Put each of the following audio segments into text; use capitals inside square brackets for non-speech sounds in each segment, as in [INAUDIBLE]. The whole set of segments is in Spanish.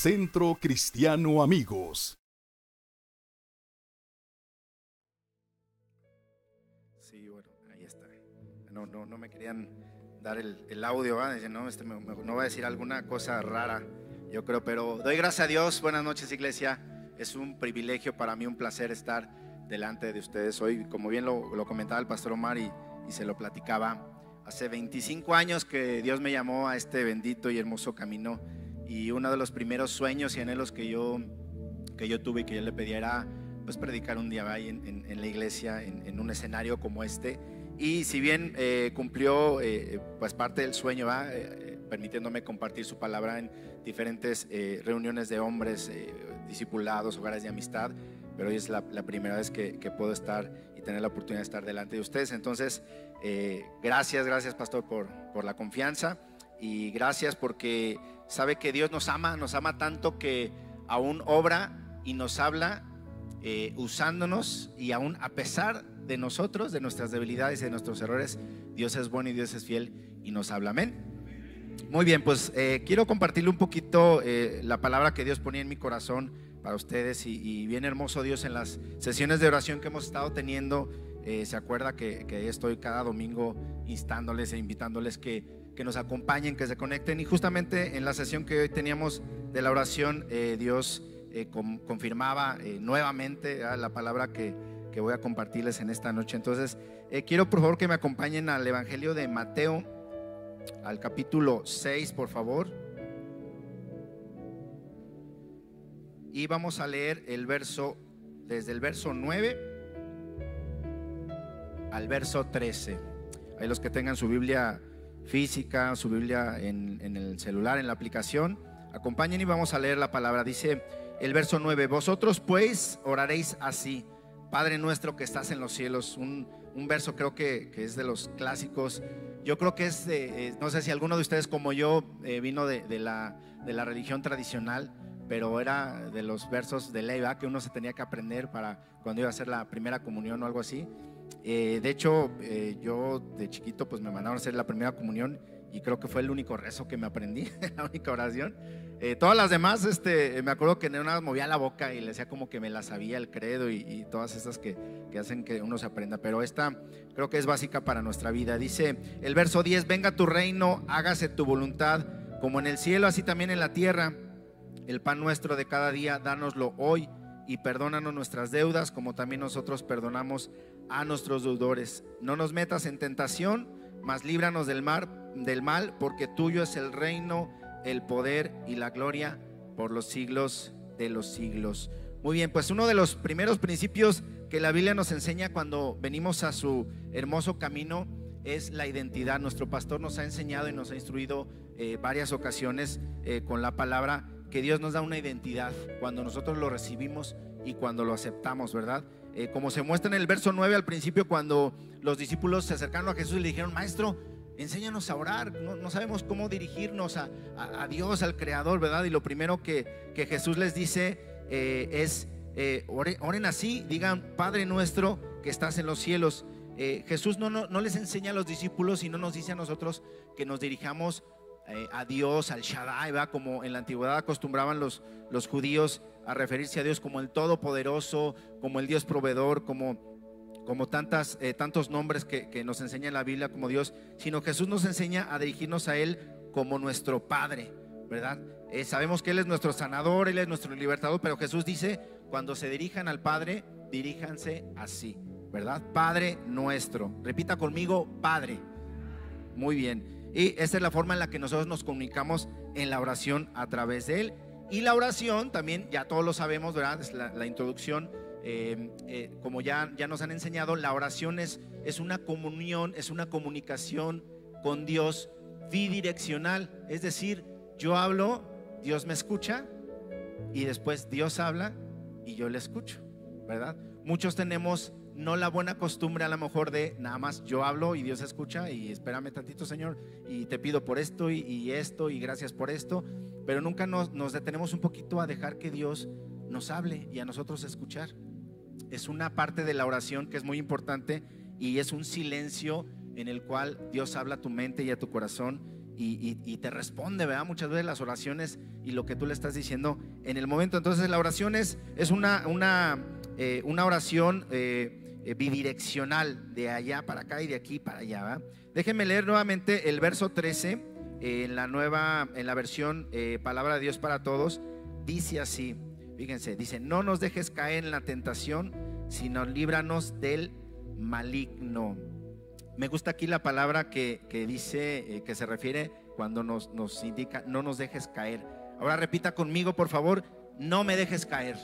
Centro Cristiano Amigos. Sí, bueno, ahí está. No, no, no me querían dar el, el audio, ¿va? Dicen, no, este me- me- no va a decir alguna cosa rara, yo creo, pero doy gracias a Dios. Buenas noches, iglesia. Es un privilegio para mí, un placer estar delante de ustedes hoy. Como bien lo, lo comentaba el pastor Omar y, y se lo platicaba, hace 25 años que Dios me llamó a este bendito y hermoso camino y uno de los primeros sueños y anhelos que yo, que yo tuve y que yo le pedía era pues predicar un día ahí en, en- en la iglesia, en, en un escenario como este. Y si bien eh, cumplió eh, pues parte del sueño, ¿va? Eh, eh, permitiéndome compartir su palabra en diferentes eh, reuniones de hombres, eh, discipulados, hogares de amistad, pero hoy es la, la primera vez que, que puedo estar y tener la oportunidad de estar delante de ustedes. Entonces, gracias, gracias pastor por, por la confianza y gracias porque sabe que Dios nos ama, nos ama tanto que aún obra y nos habla eh, usándonos y aún a pesar de nosotros, de nuestras debilidades y de nuestros errores, Dios es bueno y Dios es fiel y nos habla. Amén. Muy bien, pues eh, quiero compartirle un poquito eh, la palabra que Dios ponía en mi corazón para ustedes y, y bien hermoso Dios en las sesiones de oración que hemos estado teniendo. se acuerda que, que estoy cada domingo instándoles e invitándoles que, que nos acompañen, que se conecten y justamente en la sesión que hoy teníamos de la oración, eh, Dios eh, confirmaba eh, nuevamente ¿verdad? la palabra que, voy a compartirles en esta noche. Entonces, quiero por favor que me acompañen al Evangelio de Mateo, al capítulo 6, por favor. Y vamos a leer el verso, desde el verso 9 al verso 13. Hay los que tengan su Biblia física, su Biblia en, el celular, en la aplicación. Acompañen y vamos a leer la palabra. Dice el verso 9, vosotros pues oraréis así, Padre nuestro que estás en los cielos. Un, un verso creo que, que es de los clásicos. Yo creo que es, de, eh, no sé si alguno de ustedes como yo eh, vino de, de la, de la religión tradicional, pero era de los versos de ley ¿verdad? que uno se tenía que aprender para cuando iba a hacer la primera comunión o algo así. Eh, de hecho, eh, yo de chiquito pues me mandaron a hacer la primera comunión y creo que fue el único rezo que me aprendí, [LAUGHS] la única oración. Eh, todas las demás, este, me acuerdo que una vez movía la boca y le decía como que me la sabía el credo y, y todas esas que, que hacen que uno se aprenda, pero esta creo que es básica para nuestra vida. Dice el verso 10, venga tu reino, hágase tu voluntad, como en el cielo, así también en la tierra. El pan nuestro de cada día, dánoslo hoy y perdónanos nuestras deudas, como también nosotros perdonamos a nuestros deudores. No nos metas en tentación, mas líbranos del, mar, del mal, porque tuyo es el reino, el poder y la gloria por los siglos de los siglos. Muy bien, pues uno de los primeros principios que la Biblia nos enseña cuando venimos a su hermoso camino es la identidad. Nuestro pastor nos ha enseñado y nos ha instruido eh, varias ocasiones eh, con la palabra que Dios nos da una identidad cuando nosotros lo recibimos y cuando lo aceptamos, ¿verdad? Eh, como se muestra en el verso 9 al principio, cuando los discípulos se acercaron a Jesús y le dijeron, maestro, enséñanos a orar, no, sabemos cómo dirigirnos a, a- Dios, al Creador, ¿verdad? Y lo primero que, que Jesús les dice eh, es, eh, ore- oren así, digan, Padre nuestro que estás en los cielos. Jesús no, no, no les enseña a los discípulos y no nos dice a nosotros que nos dirijamos eh, a Dios, al Shaddai, como en la antigüedad acostumbraban los, los judíos a referirse a Dios como el Todopoderoso, como el Dios proveedor, como, como tantas, eh, tantos nombres que, que nos enseña la Biblia como Dios, sino Jesús nos enseña a dirigirnos a Él como nuestro Padre, ¿verdad? Eh, sabemos que Él es nuestro sanador, Él es nuestro libertador, pero Jesús dice, cuando se dirijan al Padre, diríjanse así, ¿verdad? Padre nuestro. Repita conmigo, Padre. Muy bien. Y esta es la forma en la que nosotros nos comunicamos en la oración a través de Él. Y la oración también, ya todos lo sabemos, ¿verdad? Es la, la introducción. eh, eh, como ya, ya nos han enseñado, la oración es, es una comunión, es una comunicación con Dios bidireccional. Es decir, yo hablo, Dios me escucha y después Dios habla y yo le escucho, ¿verdad? Muchos tenemos no la buena costumbre a lo mejor de nada más yo hablo y Dios escucha y espérame tantito Señor y te pido por esto y, esto y gracias por esto, pero nunca nos, detenemos un poquito a dejar que Dios nos hable y a nosotros escuchar. Es una parte de la oración que es muy importante y es un silencio en el cual Dios habla a tu mente y a tu corazón y, te responde, ¿verdad? Muchas veces las oraciones y lo que tú le estás diciendo en el momento. Entonces la oración es, eh, una oración eh, bidireccional, de allá para acá y de aquí para allá. ¿verdad? Déjenme leer nuevamente el verso 13 en la nueva, en la versión Palabra de Dios para Todos. Dice así, fíjense, dice, no nos dejes caer en la tentación, sino líbranos del maligno. Me gusta aquí la palabra que, dice, eh, que se refiere cuando nos, nos, indica, no nos dejes caer. Ahora repita conmigo, por favor, no me dejes caer.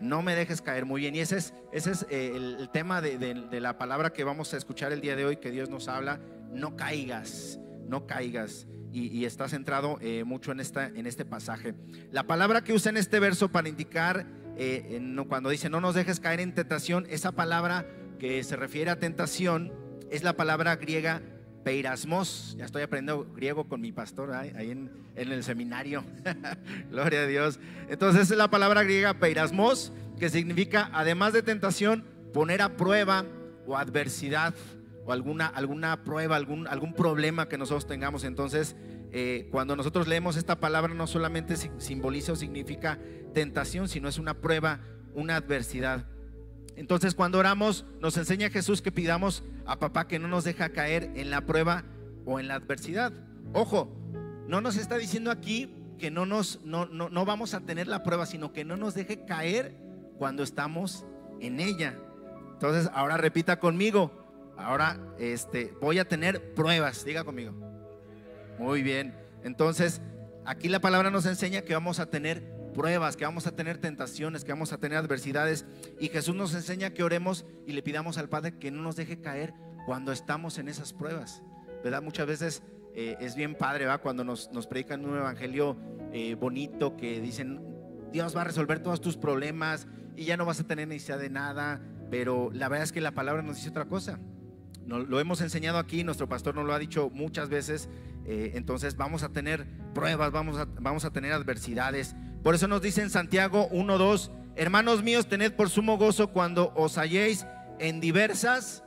No me dejes caer. Muy bien. Y ese es, ese es eh, el, tema de, la palabra que vamos a escuchar el día de hoy, que Dios nos habla. No caigas, no caigas. Y, está centrado eh, mucho en, esta, en este pasaje. La palabra que usa en este verso para indicar, cuando dice no nos dejes caer en tentación, esa palabra que se refiere a tentación es la palabra griega peirasmos. Ya estoy aprendiendo griego con mi pastor ahí en, el seminario. [LAUGHS] Gloria a Dios. Entonces es la palabra griega peirasmos, que significa, además de tentación, poner a prueba o adversidad o alguna, alguna prueba, algún, algún problema que nosotros tengamos. Entonces, eh, cuando nosotros leemos esta palabra, no solamente simboliza o significa tentación, sino es una prueba, una adversidad. Entonces cuando oramos nos enseña Jesús que pidamos a papá que no nos deja caer en la prueba o en la adversidad. Ojo, no nos está diciendo aquí que no nos no, no, vamos a tener la prueba, sino que no nos deje caer cuando estamos en ella. Entonces, ahora repita conmigo. Ahora este voy a tener pruebas, diga conmigo. Muy bien. Entonces, aquí la palabra nos enseña que vamos a tener pruebas, que vamos a tener tentaciones, que vamos a tener adversidades. Y Jesús nos enseña que oremos y le pidamos al Padre que no nos deje caer cuando estamos en esas pruebas. ¿Verdad? Muchas veces eh, es bien padre, ¿va? Cuando nos, nos predican un evangelio eh, bonito que dicen, Dios va a resolver todos tus problemas y ya no vas a tener necesidad de nada. Pero la verdad es que la palabra nos dice otra cosa. lo hemos enseñado aquí, nuestro pastor nos lo ha dicho muchas veces. Eh, entonces vamos a tener pruebas, vamos vamos a tener adversidades, por eso nos dice en Santiago 1.2, hermanos míos, tened por sumo gozo cuando os halléis en diversas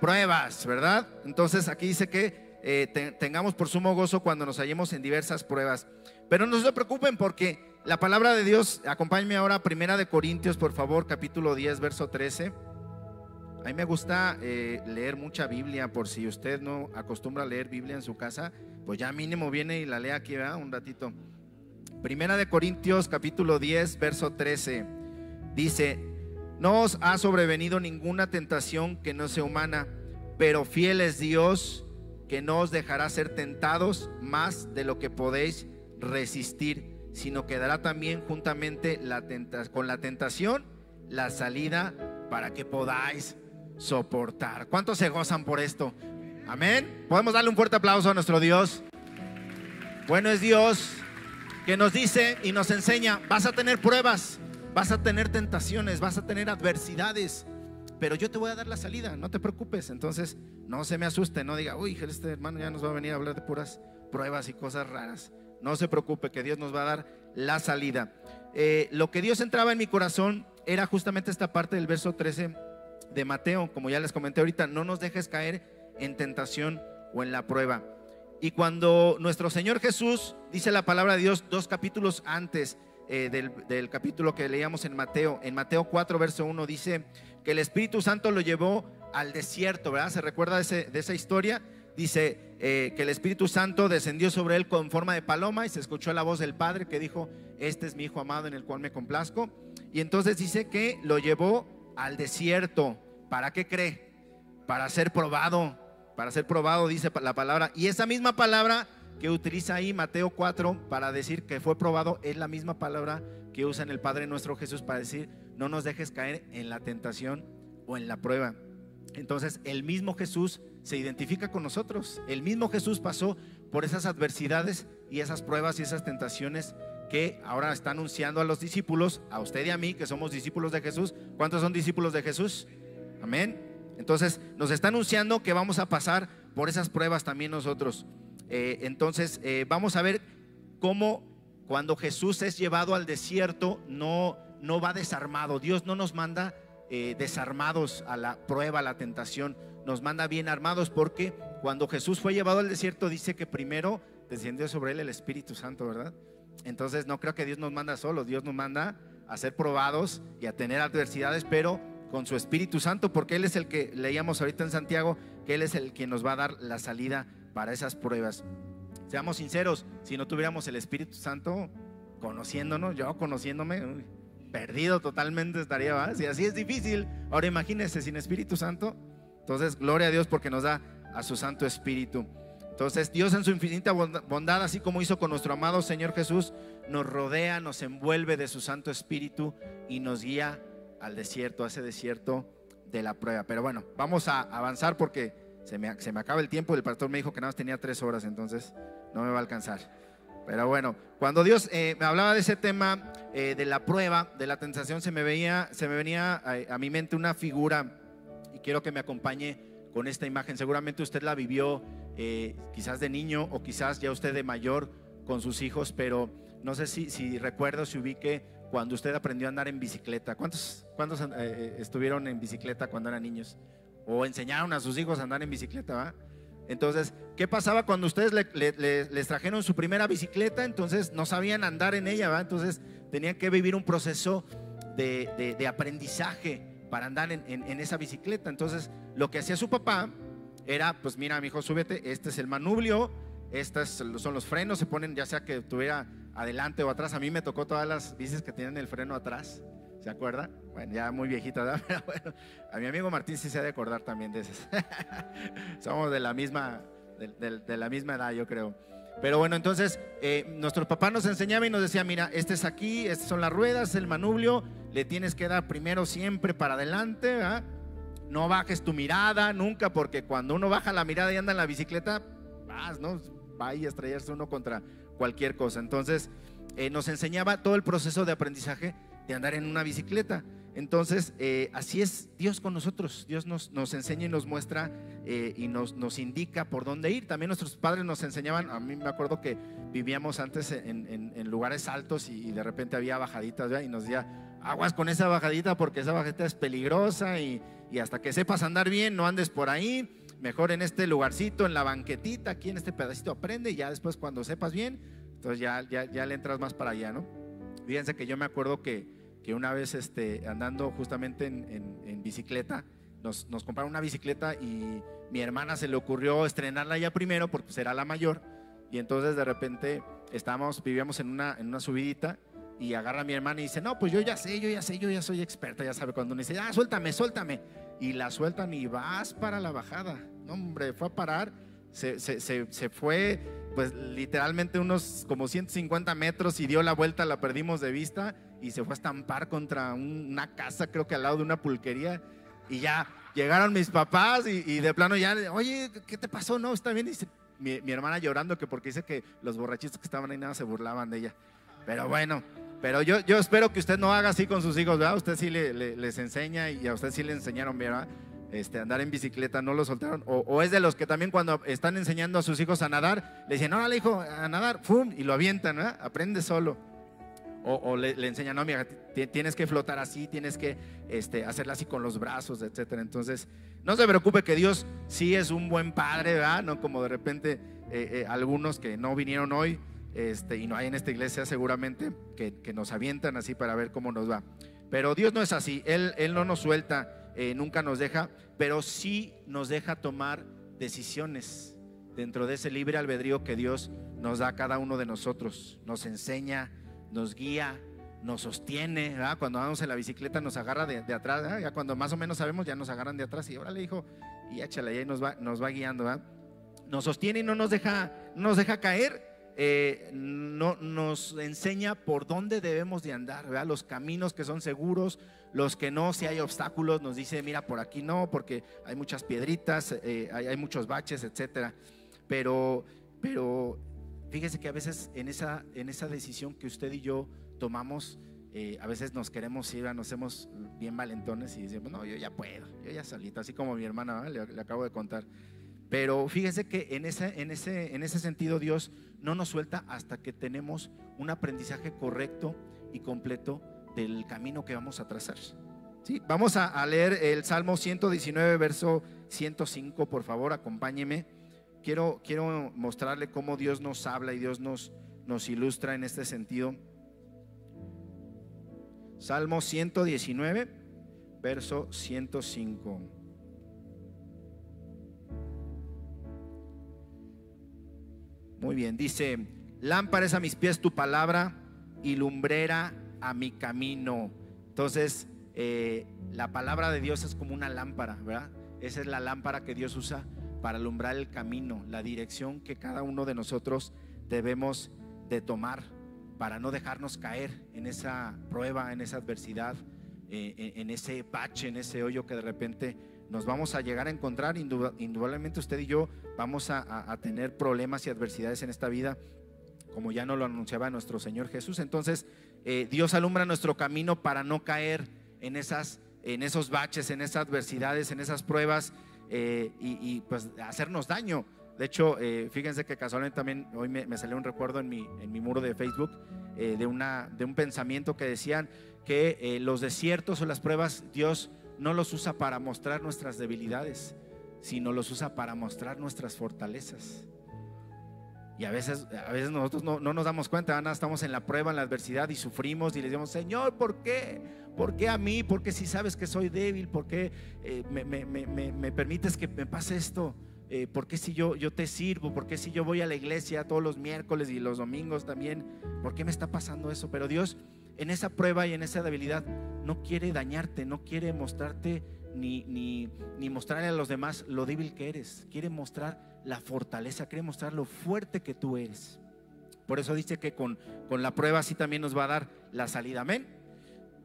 pruebas, ¿verdad? Entonces aquí dice que eh, tengamos por sumo gozo cuando nos hallemos en diversas pruebas. Pero no se preocupen porque la palabra de Dios, acompáñenme ahora a Primera de Corintios, por favor, capítulo 10, verso 13. A mí me gusta eh, leer mucha Biblia, por si usted no acostumbra a leer Biblia en su casa, pues ya mínimo viene y la lee aquí, ¿verdad? Un ratito. Primera de Corintios capítulo 10, verso 13. Dice, no os ha sobrevenido ninguna tentación que no sea humana, pero fiel es Dios que no os dejará ser tentados más de lo que podéis resistir, sino que dará también juntamente con la tentación la salida para que podáis soportar. ¿Cuántos se gozan por esto? Amén. Podemos darle un fuerte aplauso a nuestro Dios. Bueno es Dios que nos dice y nos enseña, vas a tener pruebas, vas a tener tentaciones, vas a tener adversidades, pero yo te voy a dar la salida, no te preocupes. Entonces, no se me asuste, no diga, uy, este hermano ya nos va a venir a hablar de puras pruebas y cosas raras. No se preocupe, que Dios nos va a dar la salida. Eh, lo que Dios entraba en mi corazón era justamente esta parte del verso 13 de Mateo, como ya les comenté ahorita, no nos dejes caer en tentación o en la prueba. Y cuando nuestro Señor Jesús, dice la palabra de Dios dos capítulos antes eh, del, capítulo que leíamos en Mateo, en Mateo 4, verso 1, dice que el Espíritu Santo lo llevó al desierto, ¿verdad? ¿Se recuerda de, esa historia? Dice eh, que el Espíritu Santo descendió sobre él con forma de paloma y se escuchó la voz del Padre que dijo, este es mi Hijo amado en el cual me complazco. Y entonces dice que lo llevó al desierto. ¿Para qué cree? Para ser probado, para ser probado, dice la palabra. Y esa misma palabra que utiliza ahí Mateo 4 para decir que fue probado es la misma palabra que usa en el Padre nuestro Jesús para decir, no nos dejes caer en la tentación o en la prueba. Entonces, el mismo Jesús se identifica con nosotros. El mismo Jesús pasó por esas adversidades y esas pruebas y esas tentaciones que ahora está anunciando a los discípulos, a usted y a mí, que somos discípulos de Jesús. ¿Cuántos son discípulos de Jesús? Amén. Entonces nos está anunciando que vamos a pasar por esas pruebas también nosotros. Eh, entonces eh, vamos a ver cómo cuando Jesús es llevado al desierto no, no va desarmado. Dios no nos manda eh, desarmados a la prueba, a la tentación. Nos manda bien armados porque cuando Jesús fue llevado al desierto, dice que primero descendió sobre él el Espíritu Santo, ¿verdad? Entonces no creo que Dios nos manda solo, Dios nos manda a ser probados y a tener adversidades, pero con su Espíritu Santo, porque Él es el que leíamos ahorita en Santiago, que Él es el quien nos va a dar la salida para esas pruebas. Seamos sinceros, si no tuviéramos el Espíritu Santo conociéndonos, yo conociéndome, perdido totalmente estaría. Si así es difícil, ahora imagínense sin Espíritu Santo. Entonces, gloria a Dios porque nos da a su Santo Espíritu. Entonces Dios en su infinita bondad, así como hizo con nuestro amado Señor Jesús, nos rodea, nos envuelve de su Santo Espíritu y nos guía al desierto, a ese desierto de la prueba. Pero bueno, vamos a avanzar porque se me, se me acaba el tiempo. El pastor me dijo que nada más tenía tres horas, entonces no me va a alcanzar. Pero bueno, cuando Dios eh, me hablaba de ese tema eh, de la prueba, de la tentación, se me, veía, se me venía a, mi mente una figura y quiero que me acompañe con esta imagen. Seguramente usted la vivió eh, quizás de niño o quizás ya usted de mayor con sus hijos, pero no sé si, si recuerdo, si ubique cuando usted aprendió a andar en bicicleta. ¿Cuántos, cuántos eh, eh, estuvieron en bicicleta cuando eran niños? O enseñaron a sus hijos a andar en bicicleta, ¿va? Entonces, ¿qué pasaba cuando ustedes les trajeron su primera bicicleta? Entonces no sabían andar en ella, ¿va? Entonces tenían que vivir un proceso de, de aprendizaje para andar en, esa bicicleta. Entonces, lo que hacía su papá era, pues mira, mi hijo, súbete, este es el manubrio, estos son los frenos, se ponen ya sea que estuviera adelante o atrás. A mí me tocó todas las bicis que tienen el freno atrás, ¿se acuerda? Bueno, ya muy viejita, ¿verdad? [LAUGHS] Pero bueno, a mi amigo Martín sí se ha de acordar también de esas. [LAUGHS] Somos de la misma, de la misma edad, yo creo. Pero bueno, entonces eh, nuestro papá nos enseñaba y nos decía, mira, este es aquí, estas son las ruedas, el manubrio, le tienes que dar primero siempre para adelante, no bajes tu mirada nunca, porque cuando uno baja la mirada y anda en la bicicleta, vas, ¿no? Va a estrellarse uno contra cualquier cosa. Entonces eh, nos enseñaba todo el proceso de aprendizaje de andar en una bicicleta. Entonces, eh, así es Dios con nosotros. Dios nos, nos enseña y nos muestra eh, y nos, nos, indica por dónde ir. También nuestros padres nos enseñaban, a mí me acuerdo que vivíamos antes en, en, lugares altos y, de repente había bajaditas y nos decía, aguas con esa bajadita porque esa bajadita es peligrosa y, y hasta que sepas andar bien, no andes por ahí. Mejor en este lugarcito, en la banquetita, aquí en este pedacito aprende y ya después cuando sepas bien, entonces ya, ya, ya le entras más para allá, ¿no? Fíjense que yo me acuerdo que que una vez este, andando justamente en, bicicleta, nos, nos, compraron una bicicleta y mi hermana se le ocurrió estrenarla ya primero porque será la mayor. Y entonces de repente estábamos, vivíamos en una, en una subidita y agarra a mi hermana y dice, no, pues yo ya sé, yo ya sé, yo ya soy experta, ya sabe cuando uno dice, ah, suéltame, suéltame. Y la sueltan y vas para la bajada. No, hombre, fue a parar, se, se, se, se fue pues literalmente unos como 150 metros y dio la vuelta, la perdimos de vista y se fue a estampar contra una casa, creo que al lado de una pulquería. Y ya llegaron mis papás y, de plano ya, oye, ¿qué te pasó? No, está bien. Dice mi, hermana llorando que porque dice que los borrachitos que estaban ahí nada se burlaban de ella. Pero bueno, pero yo, yo espero que usted no haga así con sus hijos, ¿verdad? Usted sí les enseña y a usted sí le enseñaron, ¿verdad? Este, andar en bicicleta, no lo soltaron. O, es de los que también cuando están enseñando a sus hijos a nadar, le dicen, le hijo, a nadar, ¡fum! Y lo avientan, ¿no? Aprende solo. O, le, enseñan, no, mira, tienes que flotar así, tienes que este, hacerla así con los brazos, etcétera. Entonces, no se preocupe que Dios sí es un buen padre, ¿verdad? No como de repente eh, eh, algunos que no vinieron hoy este, y no hay en esta iglesia seguramente que, que, nos avientan así para ver cómo nos va. Pero Dios no es así, Él, él no nos suelta eh, nunca nos deja, pero sí nos deja tomar decisiones dentro de ese libre albedrío que Dios nos da a cada uno de nosotros. Nos enseña, nos guía, nos sostiene. Cuando vamos en la bicicleta nos agarra de, atrás. Ya cuando más o menos sabemos, ya nos agarran de atrás. Y ahora le dijo, y échale, y nos va, nos va guiando. Nos sostiene y no nos deja, no nos deja caer. Eh, no, nos enseña por dónde debemos de andar, los caminos que son seguros, los que no, si hay obstáculos, nos dice, mira, por aquí no, porque hay muchas piedritas, eh, hay, muchos baches, etcétera. Pero, pero fíjese que a veces en esa, en esa decisión que usted y yo tomamos, eh, a veces nos queremos ir, nos hacemos bien valentones y decimos, no, yo ya puedo, yo ya solito, así como mi hermana, le, le acabo de contar. Pero fíjese que en ese, en, ese, en ese sentido Dios no nos suelta hasta que tenemos un aprendizaje correcto y completo del camino que vamos a trazar. ¿Sí? Vamos a, leer el Salmo 119, verso 105, por favor, acompáñeme. quiero, quiero mostrarle cómo Dios nos habla y Dios nos, nos ilustra en este sentido. Salmo 119, verso 105. Muy bien, dice, lámpara es a mis pies tu palabra y lumbrera a mi camino. Entonces, eh, la palabra de Dios es como una lámpara, ¿verdad? Esa es la lámpara que Dios usa para alumbrar el camino, la dirección que cada uno de nosotros debemos de tomar para no dejarnos caer en esa prueba, en esa adversidad, eh, en ese bache, en ese hoyo que de repente nos vamos a llegar a encontrar. Indudablemente usted y yo vamos a, tener problemas y adversidades en esta vida, como ya nos lo anunciaba nuestro Señor Jesús. Entonces, eh, Dios alumbra nuestro camino para no caer en, esas, en esos baches, en esas adversidades, en esas pruebas eh, y, pues hacernos daño. De hecho, eh, fíjense que casualmente también hoy me, salió un recuerdo en mi, en mi muro de Facebook de, una, de un pensamiento que decían que los desiertos o las pruebas Dios no los usa para mostrar nuestras debilidades, sino los usa para mostrar nuestras fortalezas. Y a veces, a veces nosotros no, nos damos cuenta, Ana, estamos en la prueba, en la adversidad y sufrimos y le decimos, Señor, ¿por qué? ¿Por qué a mí? ¿Por qué si sabes que soy débil? ¿Por qué eh, me, permites que me pase esto? Eh, ¿Por qué si yo, yo te sirvo? ¿Por qué si yo voy a la iglesia todos los miércoles y los domingos también? ¿Por qué me está pasando eso? Pero Dios en esa prueba y en esa debilidad no quiere dañarte, no quiere mostrarte ni, ni, ni mostrarle a los demás lo débil que eres. Quiere mostrar la fortaleza, quiere mostrar lo fuerte que tú eres. Por eso dice que con, con la prueba sí también nos va a dar la salida. Amén.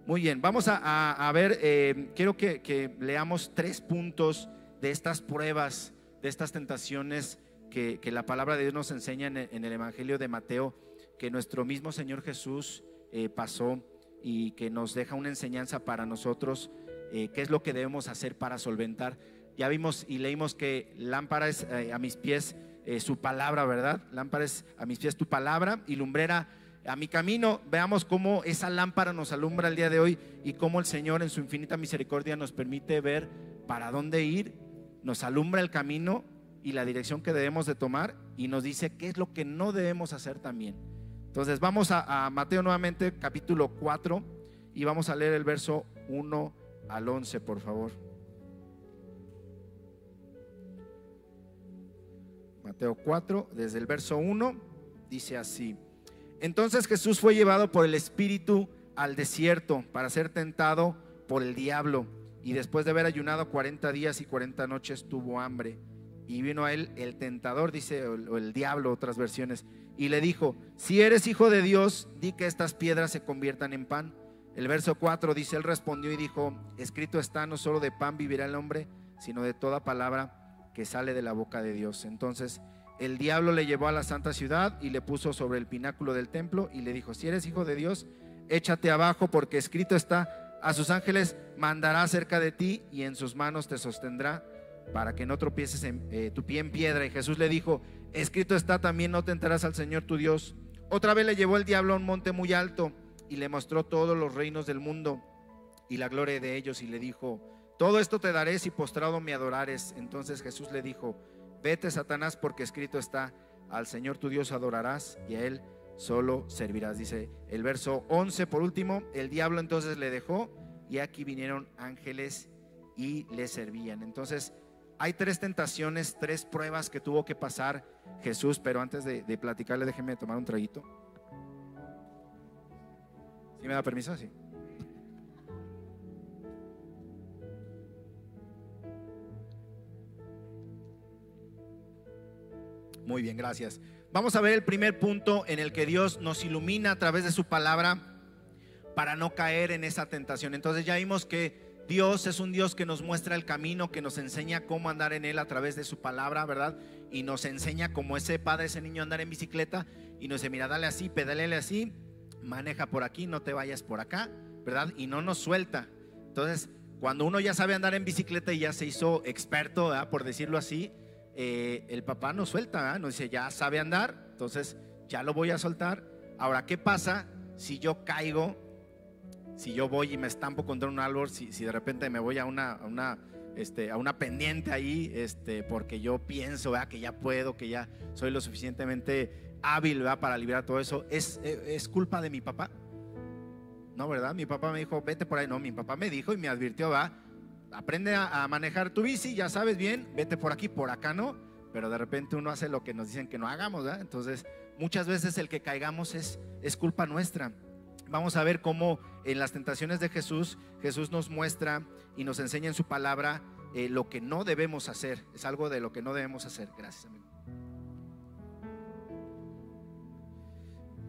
Muy bien, vamos a, ver, eh, quiero que, leamos tres puntos de estas pruebas, de estas tentaciones que, la palabra de Dios nos enseña en el Evangelio de Mateo, que nuestro mismo Señor Jesús eh, pasó y que nos deja una enseñanza para nosotros, eh, qué es lo que debemos hacer para solventar. Ya vimos y leímos que lámpara es eh, a mis pies su palabra, ¿verdad? Lámpara es a mis pies tu palabra y lumbrera a mi camino. Veamos cómo esa lámpara nos alumbra el día de hoy y cómo el Señor en su infinita misericordia nos permite ver para dónde ir, nos alumbra el camino y la dirección que debemos de tomar y nos dice qué es lo que no debemos hacer también. Entonces vamos a, Mateo nuevamente, capítulo 4, y vamos a leer el verso 1 al 11, por favor. Mateo 4, desde el verso 1, dice así. Entonces Jesús fue llevado por el Espíritu al desierto para ser tentado por el diablo. Y después de haber ayunado 40 días y 40 noches tuvo hambre. Y vino a él el tentador, dice, o el diablo, otras versiones, y le dijo, si eres hijo de Dios, di que estas piedras se conviertan en pan. El verso 4 dice, él respondió y dijo, escrito está, no solo de pan vivirá el hombre, sino de toda palabra que sale de la boca de Dios. Entonces el diablo le llevó a la santa ciudad y le puso sobre el pináculo del templo y le dijo, si eres hijo de Dios, échate abajo porque escrito está, a sus ángeles mandará cerca de ti y en sus manos te sostendrá para que no tropieces en, eh, tu pie en piedra. Y Jesús le dijo, escrito está también, no tentarás al Señor tu Dios. Otra vez le llevó el diablo a un monte muy alto y le mostró todos los reinos del mundo y la gloria de ellos y le dijo, todo esto te daré si postrado me adorares. Entonces Jesús le dijo, vete Satanás porque escrito está, al Señor tu Dios adorarás y a Él solo servirás. Dice el verso 11 por último, el diablo entonces le dejó y aquí vinieron ángeles y le servían. Entonces hay tres tentaciones, tres pruebas que tuvo que pasar Jesús, pero antes de, platicarle, déjeme tomar un traguito. ¿Sí me da permiso? Sí. Muy bien, gracias. Vamos a ver el primer punto en el que Dios nos ilumina a través de su palabra para no caer en esa tentación. Entonces ya vimos que Dios es un Dios que nos muestra el camino, que nos enseña cómo andar en Él a través de su palabra, ¿verdad? Y nos enseña como ese padre, ese niño andar en bicicleta y nos dice, mira, dale así, pedalele así, maneja por aquí, no te vayas por acá, ¿verdad? Y no nos suelta. Entonces, cuando uno ya sabe andar en bicicleta y ya se hizo experto, ¿verdad? por decirlo así, eh, el papá nos suelta, ¿verdad? nos dice, ya sabe andar, entonces ya lo voy a soltar. Ahora, ¿qué pasa si yo caigo si yo voy y me estampo contra un árbol, si, de repente me voy a una, este, a una pendiente ahí, este, porque yo pienso que ya puedo, que ya soy lo suficientemente hábil para liberar todo eso. ¿Es, ¿Es culpa de mi papá? No, ¿verdad? Mi papá me dijo, vete por ahí. No, mi papá me dijo y me advirtió, va, aprende a, manejar tu bici, ya sabes bien, vete por aquí, por acá no. Pero de repente uno hace lo que nos dicen que no hagamos, ¿verdad? Entonces, muchas veces el que caigamos es, es culpa nuestra. Vamos a ver cómo en las tentaciones de Jesús, Jesús nos muestra y nos enseña en su palabra eh, lo que no debemos hacer. Es algo de lo que no debemos hacer. Gracias, amigo.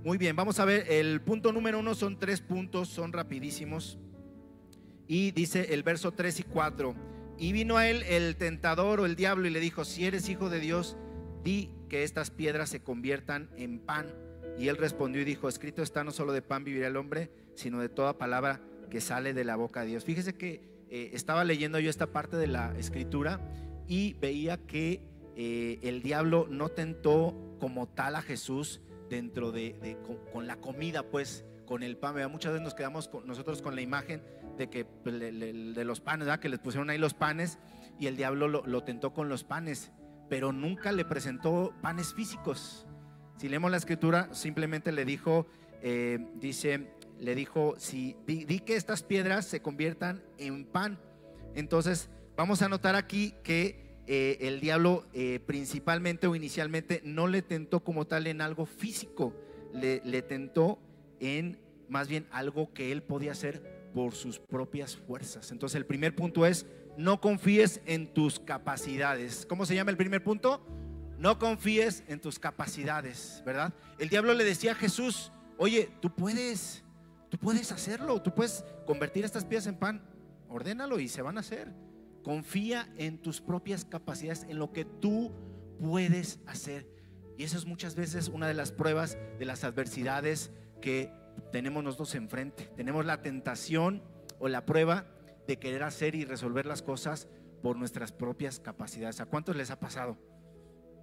Muy bien, vamos a ver, el punto número uno son tres puntos, son rapidísimos. Y dice el verso 3 y 4, y vino a él el tentador o el diablo y le dijo, si eres hijo de Dios, di que estas piedras se conviertan en pan. Y él respondió y dijo, escrito está, no solo de pan vivirá el hombre, sino de toda palabra que sale de la boca de Dios. Fíjese que eh, estaba leyendo yo esta parte de la escritura y veía que eh, el diablo no tentó como tal a Jesús dentro de, con, la comida, pues, con el pan. Muchas veces nos quedamos nosotros con la imagen de que pues, de los panes, que les pusieron ahí los panes y el diablo lo, tentó con los panes, pero nunca le presentó panes físicos. Si leemos la escritura, simplemente le dijo, eh, dice, le dijo, si di, que estas piedras se conviertan en pan. Entonces, vamos a notar aquí que eh, el diablo eh, principalmente o inicialmente no le tentó como tal en algo físico, le, tentó en más bien algo que él podía hacer por sus propias fuerzas. Entonces, el primer punto es, no confíes en tus capacidades. ¿Cómo se llama el primer punto? No confíes en tus capacidades, ¿verdad? El diablo le decía a Jesús, oye, tú puedes, Tú puedes hacerlo, tú puedes convertir estas piezas en pan. Ordénalo y se van a hacer. Confía en tus propias capacidades, en lo que tú puedes hacer. Y eso es muchas veces una de las pruebas de las adversidades que tenemos nosotros enfrente. Tenemos la tentación o la prueba de querer hacer y resolver las cosas por nuestras propias capacidades. ¿A cuántos les ha pasado?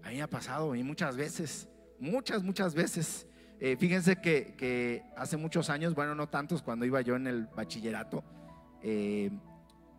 A mí me ha pasado y muchas veces, muchas, muchas veces. Eh, fíjense que, hace muchos años, bueno, no tantos, cuando iba yo en el bachillerato, eh,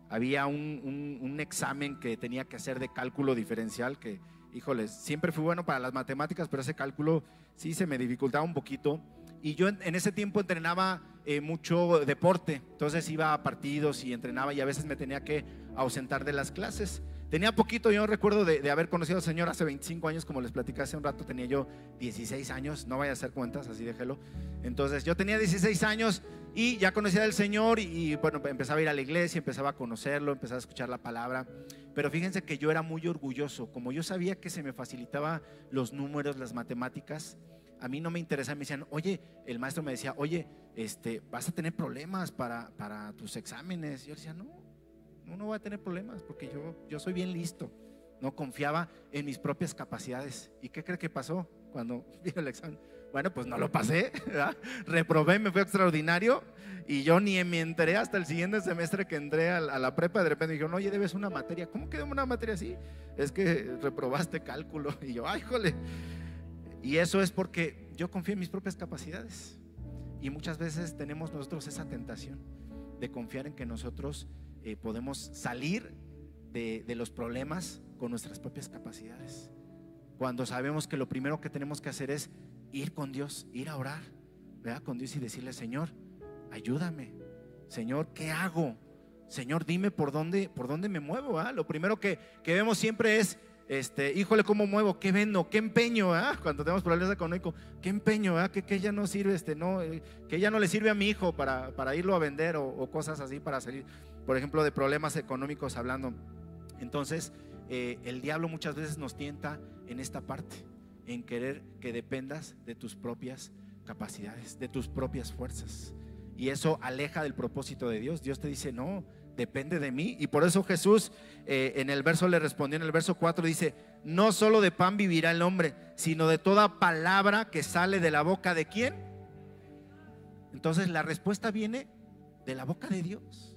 había un, examen que tenía que hacer de cálculo diferencial que, híjoles, siempre fui bueno para las matemáticas, pero ese cálculo sí se me dificultaba un poquito. Y yo en, ese tiempo entrenaba eh, mucho deporte, entonces iba a partidos y entrenaba y a veces me tenía que ausentar de las clases. Tenía poquito, yo recuerdo de, haber conocido al Señor hace 25 años, como les platicé hace un rato, tenía yo 16 años, no vaya a hacer cuentas, así déjelo. Entonces yo tenía 16 años y ya conocía al Señor y, bueno, empezaba a ir a la iglesia, empezaba a conocerlo, empezaba a escuchar la palabra. Pero fíjense que yo era muy orgulloso, como yo sabía que se me facilitaba los números, las matemáticas, a mí no me interesaba, me decían, oye, el maestro me decía, oye, este, vas a tener problemas para, para tus exámenes. Yo decía, no, no, no voy a tener problemas porque yo, yo soy bien listo. No confiaba en mis propias capacidades. ¿Y qué cree que pasó cuando [LAUGHS] vi el examen? Bueno, pues no lo pasé, [LAUGHS] reprobé, me fue extraordinario y yo ni me enteré hasta el siguiente semestre que entré a, la prepa. De repente dijeron, oye, debes una materia. ¿Cómo quedó una materia así? Es que reprobaste cálculo. [LAUGHS] Y yo, ay, jole. Y eso es porque yo confío en mis propias capacidades. Y muchas veces tenemos nosotros esa tentación de confiar en que nosotros eh, podemos salir de, los problemas con nuestras propias capacidades. Cuando sabemos que lo primero que tenemos que hacer es ir con Dios, ir a orar, ¿verdad? Con Dios y decirle, Señor, ayúdame. Señor, ¿qué hago? Señor, dime por dónde, por dónde me muevo. Lo primero que, vemos siempre es, este, híjole, ¿cómo muevo? ¿Qué vendo? ¿Qué empeño? [LAUGHS] Cuando tenemos problemas económicos, ¿qué empeño? Que, que ya no sirve, este, no, eh, que ya no le sirve a mi hijo para, para irlo a vender o, o cosas así para salir por ejemplo, de problemas económicos hablando. Entonces, eh, el diablo muchas veces nos tienta en esta parte, en querer que dependas de tus propias capacidades, de tus propias fuerzas. Y eso aleja del propósito de Dios. Dios te dice, no, depende de mí. Y por eso Jesús eh, en el verso le respondió, en el verso 4 dice, no solo de pan vivirá el hombre, sino de toda palabra que sale de la boca de quién. Entonces la respuesta viene de la boca de Dios.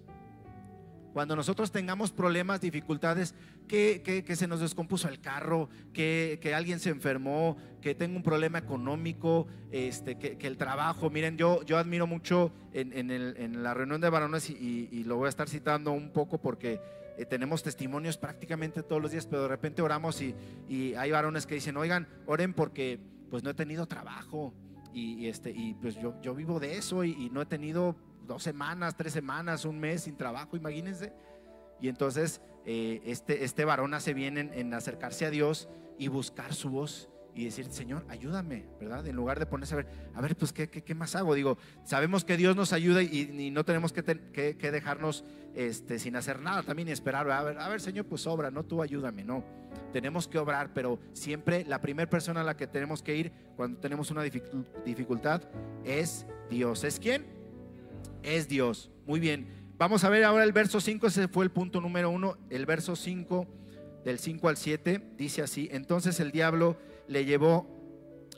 Cuando nosotros tengamos problemas, dificultades, que, se nos descompuso el carro, que, alguien se enfermó, que tengo un problema económico, este, que, el trabajo. Miren, yo, yo admiro mucho en, la reunión de varones y, lo voy a estar citando un poco porque eh, tenemos testimonios prácticamente todos los días, pero de repente oramos y, y hay varones que dicen, oigan, oren porque pues no he tenido trabajo y, este, y pues yo, yo vivo de eso y, y no he tenido dos semanas, tres semanas, un mes sin trabajo, imagínense. Y entonces eh, este, este varón hace bien en, en acercarse a Dios y buscar su voz y decir, Señor, ayúdame, ¿verdad? En lugar de ponerse a ver, a ver, pues, ¿qué, qué, qué más hago? Digo, sabemos que Dios nos ayuda y, no tenemos que, que- dejarnos este, sin hacer nada también y esperar, a ver, a ver, Señor, pues obra, no tú ayúdame, no. Tenemos que obrar, pero siempre la primera persona a la que tenemos que ir cuando tenemos una dificu- dificultad es Dios. ¿Es quién? Es Dios. Muy bien. Vamos a ver ahora el verso 5, ese fue el punto número uno. El verso 5, del 5 al 7, dice así: Entonces el diablo le llevó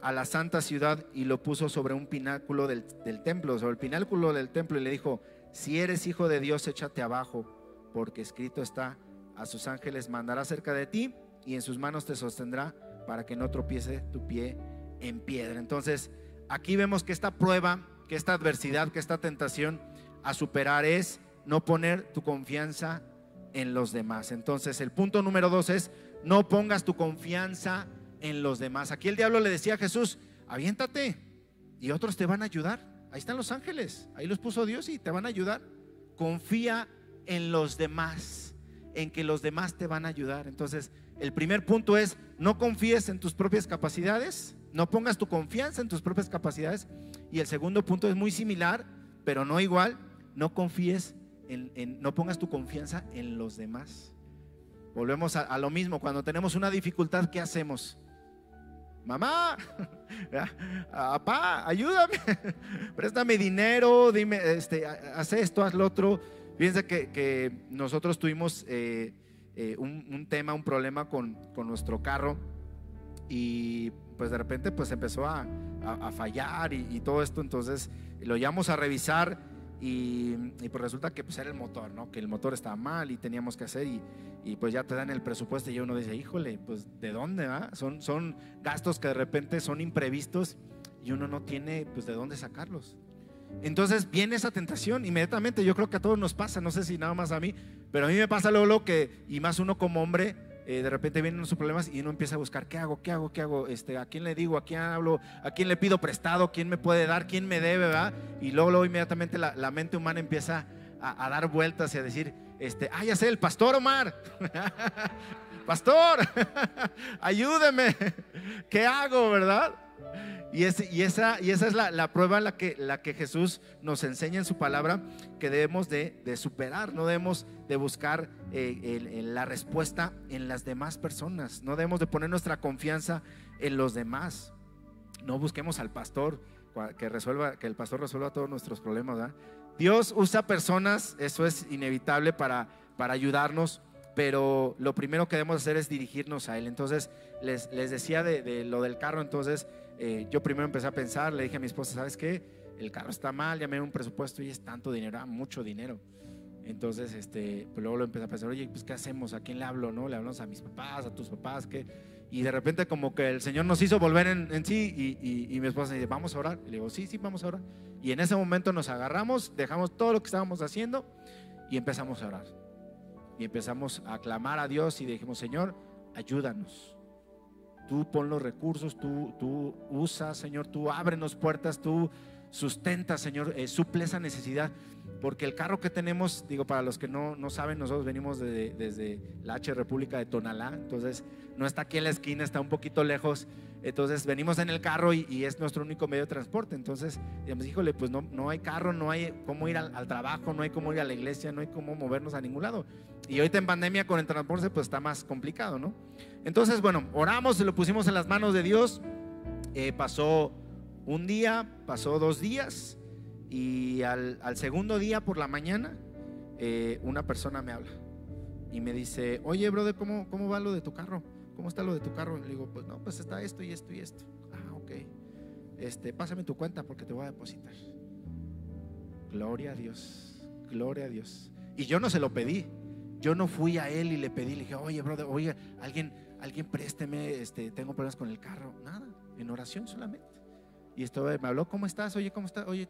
a la santa ciudad y lo puso sobre un pináculo del, del templo, sobre el pináculo del templo, y le dijo: Si eres hijo de Dios, échate abajo, porque escrito está: A sus ángeles mandará cerca de ti y en sus manos te sostendrá para que no tropiece tu pie en piedra. Entonces, aquí vemos que esta prueba, que esta adversidad, que esta tentación a superar es no poner tu confianza en los demás. Entonces, el punto número dos es no pongas tu confianza en los demás. Aquí el diablo le decía a Jesús, aviéntate y otros te van a ayudar. Ahí están los ángeles, ahí los puso Dios y te van a ayudar. Confía en los demás, en que los demás te van a ayudar. Entonces, el primer punto es no confíes en tus propias capacidades, no pongas tu confianza en tus propias capacidades. Y el segundo punto es muy similar, pero no igual, no confíes no pongas tu confianza en los demás. Volvemos a, lo mismo, cuando tenemos una dificultad, ¿qué hacemos? Mamá, [LAUGHS] papá, ayúdame, [LAUGHS] préstame dinero, dime, este, ha- haz esto, haz lo otro. Fíjense que, nosotros tuvimos eh, eh, un, tema, un problema con, con nuestro carro y pues de repente pues empezó a, a- a fallar y, y todo esto, entonces lo llevamos a revisar y, y, pues resulta que pues era el motor, ¿no? Que el motor estaba mal y teníamos que hacer y, y, pues ya te dan el presupuesto y uno dice, híjole, pues ¿de dónde? va? Son, son gastos que de repente son imprevistos y uno no tiene pues de dónde sacarlos. Entonces viene esa tentación inmediatamente, yo creo que a todos nos pasa, no sé si nada más a mí, pero a mí me pasa luego, luego que, y más uno como hombre, eh, de repente vienen sus problemas y uno empieza a buscar, ¿qué hago? ¿Qué hago? ¿Qué hago? Este, ¿A quién le digo? ¿A quién hablo? ¿A quién le pido prestado? ¿Quién me puede dar? ¿Quién me debe? ¿verdad? Y luego, luego inmediatamente la, mente humana empieza a, a dar vueltas y a decir, este, ah, ya sé, el pastor Omar. [LAUGHS] pastor, [LAUGHS] ayúdeme. [LAUGHS] ¿Qué hago? ¿Verdad? Y, y esa, y esa es la, la prueba la que, la que Jesús nos enseña en su palabra que debemos de, de superar, no debemos de buscar eh, la respuesta en las demás personas, no debemos de poner nuestra confianza en los demás. No busquemos al pastor que resuelva, que el pastor resuelva todos nuestros problemas. Dios usa personas, eso es inevitable para, para ayudarnos, pero lo primero que debemos hacer es dirigirnos a Él. Entonces, les, les decía de, de lo del carro, entonces eh, yo primero empecé a pensar, le dije a mi esposa, ¿sabes qué? El carro está mal, ya me dieron un presupuesto y es tanto dinero, mucho dinero. Entonces, este, pues luego lo empecé a pensar, oye, pues ¿qué hacemos? ¿A quién le hablo? ¿No? Le hablamos a mis papás, a tus papás, ¿qué? Y de repente como que el Señor nos hizo volver en, sí y mi esposa dice, vamos a orar. Y le digo, sí, sí, vamos a orar. Y en ese momento nos agarramos, dejamos todo lo que estábamos haciendo y empezamos a orar. Y empezamos a clamar a Dios y dijimos, Señor, ayúdanos. Tú pon los recursos, tú, tú usa, Señor, tú ábrenos puertas, tú sustenta, Señor, eh, suple esa necesidad. Porque el carro que tenemos, digo, para los que no, no saben, nosotros venimos de- desde la H República de Tonalá, entonces no está aquí en la esquina, está un poquito lejos. Entonces venimos en el carro y, es nuestro único medio de transporte. Entonces, digamos, híjole, pues no, no hay carro, no hay cómo ir al, trabajo, no hay cómo ir a la iglesia, no hay cómo movernos a ningún lado. Y ahorita en pandemia con el transporte, pues está más complicado, ¿no? Entonces, bueno, oramos, lo pusimos en las manos de Dios. Eh, pasó un día, pasó dos días y al, segundo día por la mañana eh, una persona me habla y me dice, oye, brother, ¿cómo, ¿cómo va lo de tu carro? ¿Cómo está lo de tu carro? Le digo, pues no, pues está esto y esto y esto. Ah, ok. Este, pásame tu cuenta porque te voy a depositar. Gloria a Dios, gloria a Dios. Y yo no se lo pedí. Yo no fui a él y le pedí, le dije, oye, brother, oye, alguien, alguien présteme, este, tengo problemas con el carro. Nada, en oración solamente. Y esto me habló, ¿cómo estás? Oye, ¿cómo estás? Oye,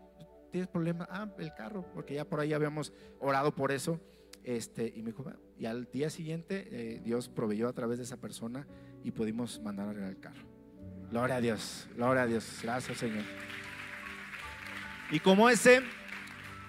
¿tienes problema? Ah, el carro, porque ya por ahí habíamos orado por eso. Este, y me dijo, "Va". y al día siguiente eh, Dios proveyó a través de esa persona y pudimos mandar a arreglar el carro. Gloria a Dios, gloria a Dios, gracias Señor. Y como ese,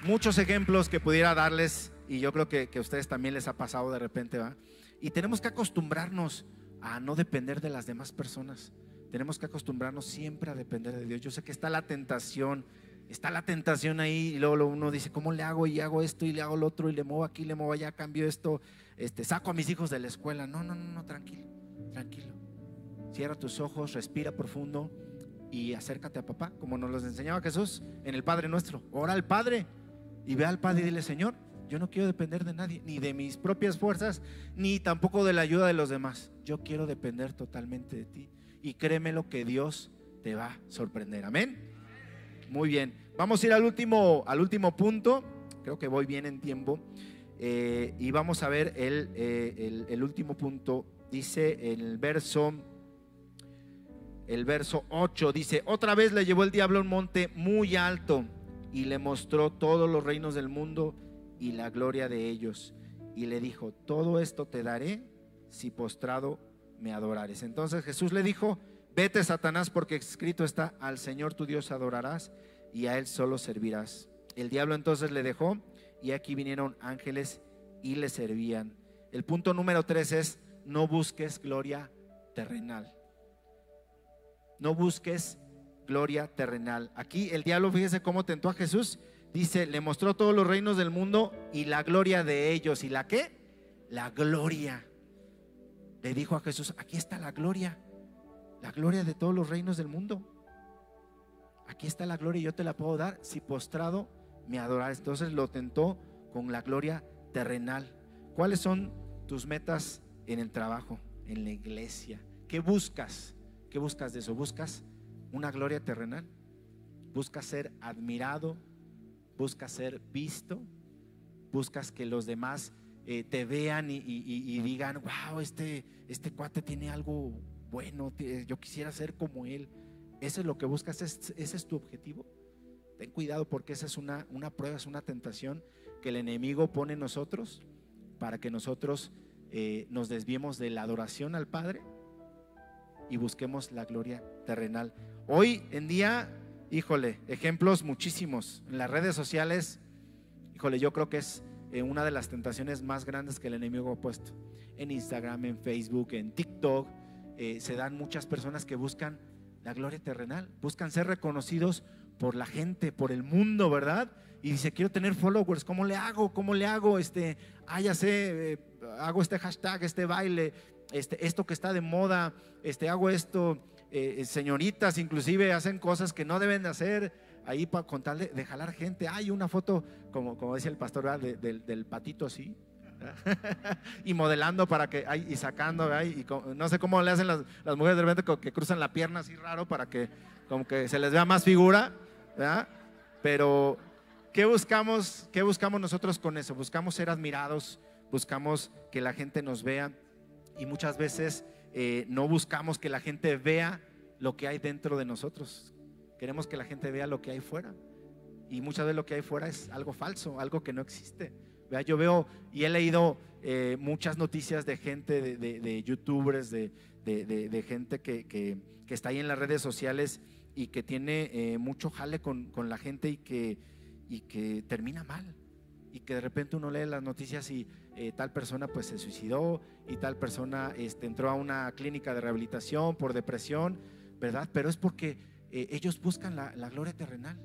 muchos ejemplos que pudiera darles, y yo creo que, que a ustedes también les ha pasado de repente, ¿va? Y tenemos que acostumbrarnos a no depender de las demás personas. Tenemos que acostumbrarnos siempre a depender de Dios. Yo sé que está la tentación, está la tentación ahí y luego uno dice, ¿cómo le hago? Y hago esto y le hago lo otro y le muevo aquí, le muevo allá, cambio esto, este, saco a mis hijos de la escuela. No, no, no, no, tranquilo, tranquilo. Cierra tus ojos, respira profundo y acércate a papá, como nos los enseñaba Jesús en el Padre nuestro. Ora al Padre y ve al Padre y dile, Señor, yo no quiero depender de nadie, ni de mis propias fuerzas, ni tampoco de la ayuda de los demás. Yo quiero depender totalmente de ti. Y créeme lo que Dios te va a sorprender. Amén. Muy bien. Vamos a ir al último, al último punto. Creo que voy bien en tiempo. Eh, y vamos a ver el, eh, el- el último punto. Dice el verso, el verso 8, dice, otra vez le llevó el diablo a un monte muy alto y le mostró todos los reinos del mundo y la gloria de ellos. Y le dijo, todo esto te daré si postrado me adorares. Entonces Jesús le dijo, vete Satanás porque escrito está, al Señor tu Dios adorarás y a Él solo servirás. El diablo entonces le dejó y aquí vinieron ángeles y le servían. El punto número tres es, no busques gloria terrenal. No busques gloria terrenal. Aquí el diablo, fíjese cómo tentó a Jesús. Dice, le mostró todos los reinos del mundo y la gloria de ellos. ¿Y la qué? La gloria. Le dijo a Jesús, aquí está la gloria. La gloria de todos los reinos del mundo. Aquí está la gloria y yo te la puedo dar si postrado me adorares. Entonces lo tentó con la gloria terrenal. ¿Cuáles son tus metas en el trabajo, en la iglesia? ¿Qué buscas? ¿Qué buscas de eso? ¿Buscas una gloria terrenal? ¿Buscas ser admirado? ¿Buscas ser visto? ¿Buscas que los demás eh, te vean y, y- y- y digan, wow, este, este cuate tiene algo bueno, ti- yo quisiera ser como él? ¿Eso es lo que buscas? ¿Es- ¿Ese es tu objetivo? Ten cuidado porque esa es una, una prueba, es una tentación que el enemigo pone en nosotros para que nosotros eh, nos desviemos de la adoración al Padre y busquemos la gloria terrenal. Hoy en día, híjole, ejemplos muchísimos. En las redes sociales, híjole, yo creo que es eh, una de las tentaciones más grandes que el enemigo ha puesto. En Instagram, en Facebook, en TikTok, eh, se dan muchas personas que buscan la gloria terrenal, buscan ser reconocidos por la gente, por el mundo, ¿verdad? Y dice, quiero tener followers, ¿cómo le hago? ¿Cómo le hago? Este, ah, ya sé, eh, hago este hashtag, este baile, este, esto que está de moda, este, hago esto, señoritas inclusive hacen cosas que no deben de hacer ahí para contarle, de jalar gente. Hay una foto, como, como decía el pastor. De- del- patito así. [LAUGHS] y modelando para que ay, y sacando ¿verdad? y no sé cómo le hacen las, las mujeres de repente que cruzan la pierna así raro para que como que se les vea más figura ¿verdad? pero ¿qué buscamos qué buscamos nosotros con eso? buscamos ser admirados buscamos que la gente nos vea y muchas veces eh, no buscamos que la gente vea lo que hay dentro de nosotros queremos que la gente vea lo que hay fuera y muchas veces lo que hay fuera es algo falso algo que no existe Vea, Yo veo y he leído eh, muchas noticias de gente, de, de- youtubers, de, de- gente que, que- que está ahí en las redes sociales y que tiene eh, mucho jale con, con la gente y que, y que termina mal. Y que de repente uno lee las noticias y eh, tal persona pues se suicidó y tal persona este, entró a una clínica de rehabilitación por depresión, ¿verdad? Pero es porque eh, ellos buscan la, gloria terrenal.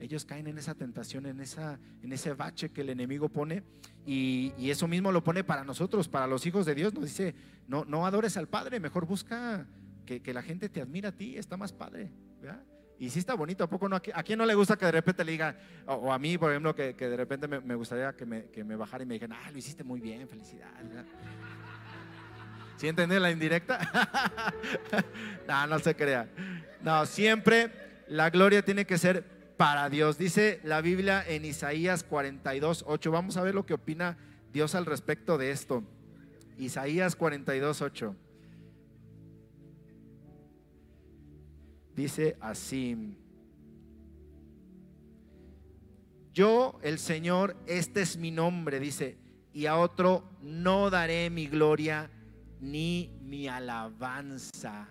Ellos caen en esa tentación, en, esa, en ese bache que el enemigo pone y, eso mismo lo pone para nosotros, para los hijos de Dios. Nos dice, no, no adores al Padre, mejor busca que, que la gente te admira a ti, está más padre. ¿verdad? Y sí está bonito, ¿a poco no? ¿A qui- ¿A quién no le gusta que de repente le digan, o, a mí, por ejemplo, que, que de repente me, gustaría que me, que me bajara y me dijeran, ah, lo hiciste muy bien, felicidades. ¿verdad? ¿Sí entendés la indirecta? [LAUGHS] no, no se crea. No, siempre la gloria tiene que ser para Dios. Dice la Biblia en Isaías 42, 8. Vamos a ver lo que opina Dios al respecto de esto. Isaías 42, 8. Dice así. Yo, el Señor, este es mi nombre, dice, y a otro no daré mi gloria ni mi alabanza.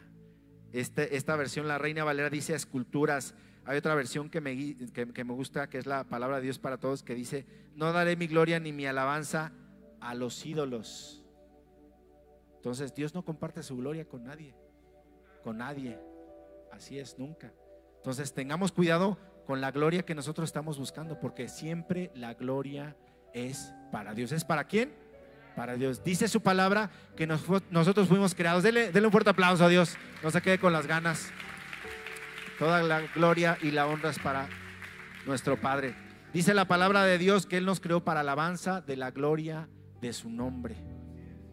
Este, esta versión, la Reina Valera, dice esculturas. Hay otra versión que me, que me gusta, que es la palabra de Dios para todos, que dice, no daré mi gloria ni mi alabanza a los ídolos. Entonces Dios no comparte su gloria con nadie, con nadie. Así es, nunca. Entonces tengamos cuidado con la gloria que nosotros estamos buscando, porque siempre la gloria es para Dios. ¿Es para quién? Para Dios. Dice su palabra que nosotros fuimos creados. Dele, un fuerte aplauso a Dios. No se quede con las ganas. Toda la gloria y la honra es para nuestro Padre. Dice la palabra de Dios que Él nos creó para alabanza de la gloria de su nombre.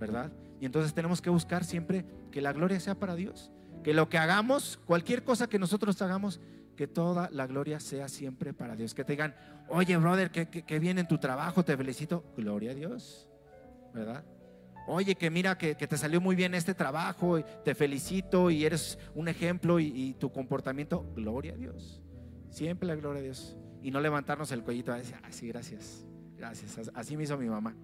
¿Verdad? Y entonces tenemos que buscar siempre que la gloria sea para Dios. Que lo que hagamos, cualquier cosa que nosotros hagamos, que toda la gloria sea siempre para Dios. Que te digan, oye, brother, que, que, viene en tu trabajo, te felicito. Gloria a Dios, ¿verdad? Oye, que mira que, te salió muy bien este trabajo, te felicito y eres un ejemplo y, tu comportamiento, gloria a Dios. Siempre la gloria a Dios. Y no levantarnos el cuellito a decir, ah, sí, gracias, gracias. Así me hizo mi mamá.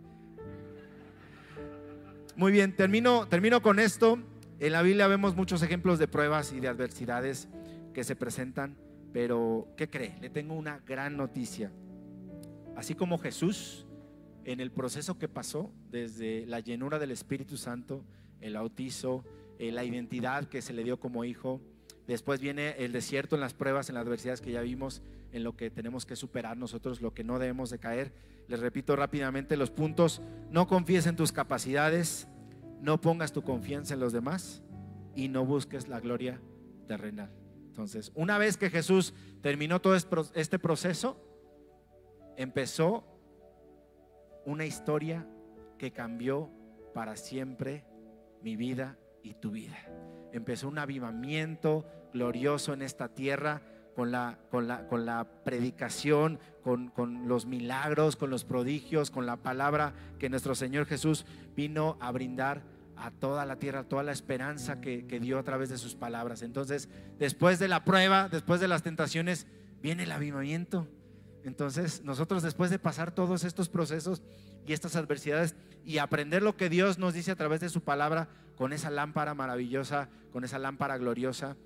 Muy bien, termino, termino con esto. En la Biblia vemos muchos ejemplos de pruebas y de adversidades que se presentan, pero ¿qué cree? Le tengo una gran noticia. Así como Jesús, en el proceso que pasó, desde la llenura del Espíritu Santo, el bautizo, eh, la identidad que se le dio como hijo, después viene el desierto en las pruebas, en las adversidades que ya vimos, en lo que tenemos que superar nosotros, lo que no debemos de caer. Les repito rápidamente los puntos, no confíes en tus capacidades, no pongas tu confianza en los demás y no busques la gloria terrenal. Entonces, una vez que Jesús terminó todo este proceso, empezó una historia que cambió para siempre mi vida y tu vida. Empezó un avivamiento glorioso en esta tierra con la, con la, con la predicación, con, con, los milagros, con los prodigios, con la palabra que nuestro Señor Jesús vino a brindar a toda la tierra, toda la esperanza que, que dio a través de sus palabras. Entonces, después de la prueba, después de las tentaciones, viene el avivamiento. Entonces, nosotros después de pasar todos estos procesos y estas adversidades y aprender lo que Dios nos dice a través de su palabra, con esa lámpara maravillosa, con esa lámpara gloriosa,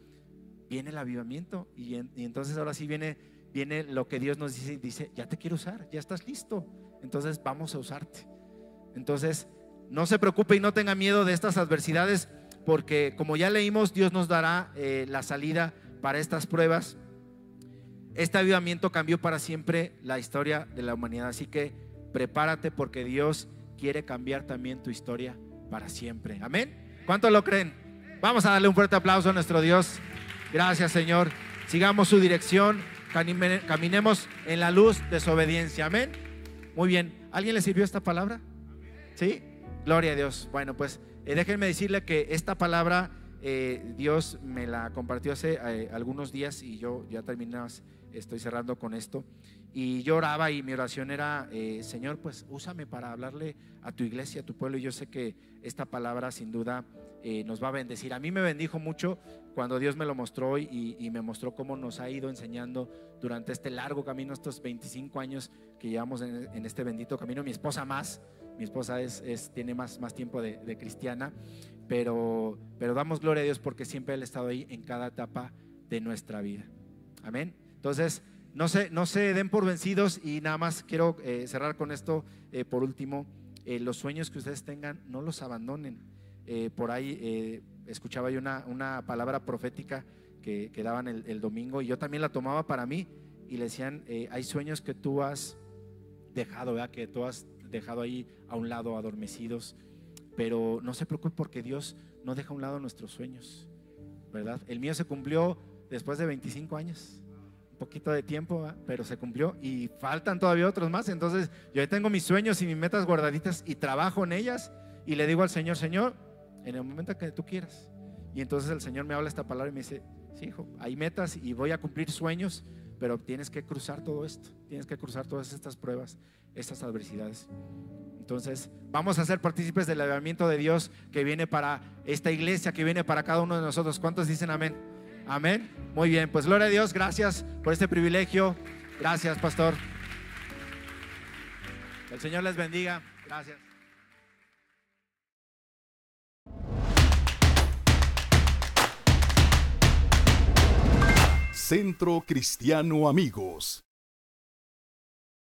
viene el avivamiento y, entonces ahora sí viene, viene lo que Dios nos dice, dice, ya te quiero usar, ya estás listo, entonces vamos a usarte. Entonces, no se preocupe y no tenga miedo de estas adversidades, porque como ya leímos, Dios nos dará eh, la salida para estas pruebas. Este avivamiento cambió para siempre la historia de la humanidad, así que prepárate porque Dios quiere cambiar también tu historia para siempre. Amén. ¿Cuánto lo creen? Vamos a darle un fuerte aplauso a nuestro Dios. Gracias, Señor. Sigamos su dirección, caminemos en la luz de su obediencia. Amén. Muy bien. ¿Alguien le sirvió esta palabra? ¿Sí? Gloria a Dios. Bueno, pues eh, déjenme decirle que esta palabra eh, Dios me la compartió hace eh, algunos días y yo ya terminé, estoy cerrando con esto. Y yo oraba y mi oración era, Señor, pues úsame para hablarle a tu iglesia, a tu pueblo. Y yo sé que esta palabra sin duda nos va a bendecir. A mí me bendijo mucho cuando Dios me lo mostró y, me mostró cómo nos ha ido enseñando durante este largo camino, estos 25 años que llevamos en, este bendito camino. Mi esposa más, mi esposa es, tiene más, más tiempo de, cristiana, pero, pero damos gloria a Dios porque siempre Él ha estado ahí en cada etapa de nuestra vida. Amén. Entonces, no se, no se den por vencidos y nada más quiero eh, cerrar con esto eh, por último. Eh, los sueños que ustedes tengan, no los abandonen. por ahí escuchaba yo una, una palabra profética que, que daban el, domingo y yo también la tomaba para mí y le decían, hay sueños que tú has dejado, ¿verdad? que tú has dejado ahí a un lado adormecidos, pero no se preocupe porque Dios no deja a un lado nuestros sueños, ¿verdad? El mío se cumplió después de 25 años, poquito de tiempo, pero se cumplió y faltan todavía otros más, entonces yo tengo mis sueños y mis metas guardaditas y trabajo en ellas y le digo al Señor, Señor, en el momento que tú quieras. Y entonces el Señor me habla esta palabra y me dice, sí, hijo, hay metas y voy a cumplir sueños, pero tienes que cruzar todo esto, tienes que cruzar todas estas pruebas, estas adversidades. Entonces, vamos a ser partícipes del avivamiento de Dios que viene para esta iglesia, que viene para cada uno de nosotros. ¿Cuántos dicen amén? Amén. Muy bien, pues gloria a Dios, gracias por este privilegio. Gracias, pastor. El Señor les bendiga. Gracias. Centro Cristiano Amigos.